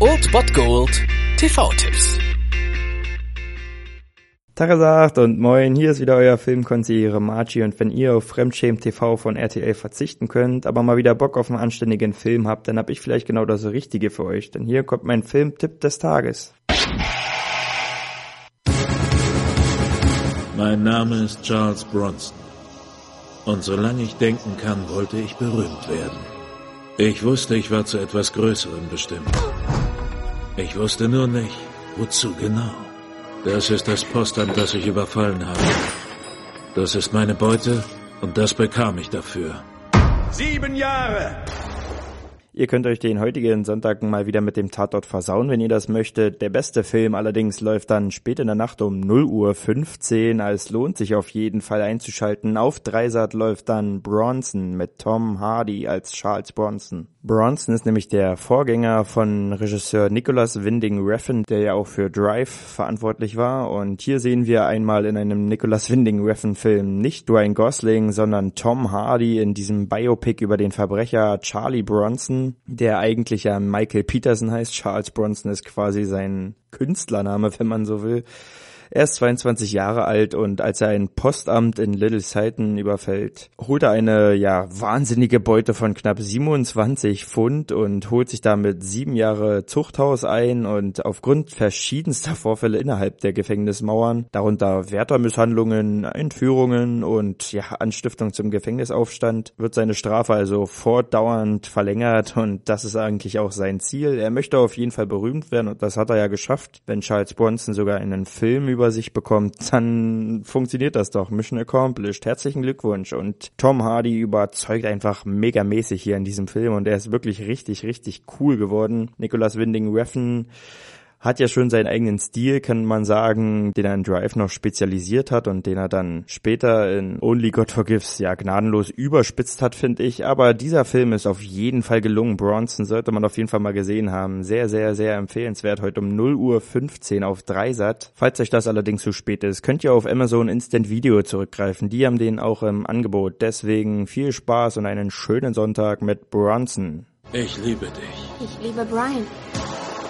Old Bot Gold TV-Tipps. Tagesacht und moin, hier ist wieder euer Filmkonsigliere Margie und wenn ihr auf Fremdschämen TV von RTL verzichten könnt, aber mal wieder Bock auf einen anständigen Film habt, dann hab ich vielleicht genau das Richtige für euch, denn hier kommt mein Filmtipp des Tages. Mein Name ist Charles Bronson. Und solange ich denken kann, wollte ich berühmt werden. Ich wusste, ich war zu etwas Größerem bestimmt. Ich wusste nur nicht, wozu genau. Das ist das Postamt, das ich überfallen habe. Das ist meine Beute und das bekam ich dafür. Sieben Jahre! Ihr könnt euch den heutigen Sonntag mal wieder mit dem Tatort versauen, wenn ihr das möchtet. Der beste Film allerdings läuft dann spät in der Nacht um 0 Uhr 15. Es lohnt sich auf jeden Fall einzuschalten. Auf Dreisat läuft dann Bronson mit Tom Hardy als Charles Bronson. Bronson ist nämlich der Vorgänger von Regisseur Nicholas Winding Refn, der ja auch für Drive verantwortlich war. Und hier sehen wir einmal in einem Nicholas Winding Refn Film nicht Dwayne Gosling, sondern Tom Hardy in diesem Biopic über den Verbrecher Charlie Bronson, der eigentlich ja Michael Peterson heißt. Charles Bronson ist quasi sein Künstlername, wenn man so will. Er ist 22 Jahre alt und als er ein Postamt in Little Sighton überfällt, holt er eine, ja, wahnsinnige Beute von knapp 27 Pfund und holt sich damit sieben Jahre Zuchthaus ein und aufgrund verschiedenster Vorfälle innerhalb der Gefängnismauern, darunter Wärtermisshandlungen, Entführungen und, ja, Anstiftung zum Gefängnisaufstand, wird seine Strafe also fortdauernd verlängert und das ist eigentlich auch sein Ziel. Er möchte auf jeden Fall berühmt werden und das hat er ja geschafft, wenn Charles Bronson sogar einen Film über sich bekommt, dann funktioniert das doch. Mission accomplished. Herzlichen Glückwunsch. Und Tom Hardy überzeugt einfach megamäßig hier in diesem Film und er ist wirklich richtig, richtig cool geworden. Nicholas Winding Refn hat ja schon seinen eigenen Stil, kann man sagen, den er in Drive noch spezialisiert hat und den er dann später in Only God Forgives ja gnadenlos überspitzt hat, finde ich. Aber dieser Film ist auf jeden Fall gelungen. Bronson sollte man auf jeden Fall mal gesehen haben. Sehr, sehr, sehr empfehlenswert. Heute um 0 Uhr 15 auf Dreisat. Falls euch das allerdings zu spät ist, könnt ihr auf Amazon Instant Video zurückgreifen. Die haben den auch im Angebot. Deswegen viel Spaß und einen schönen Sonntag mit Bronson. Ich liebe dich. Ich liebe Brian.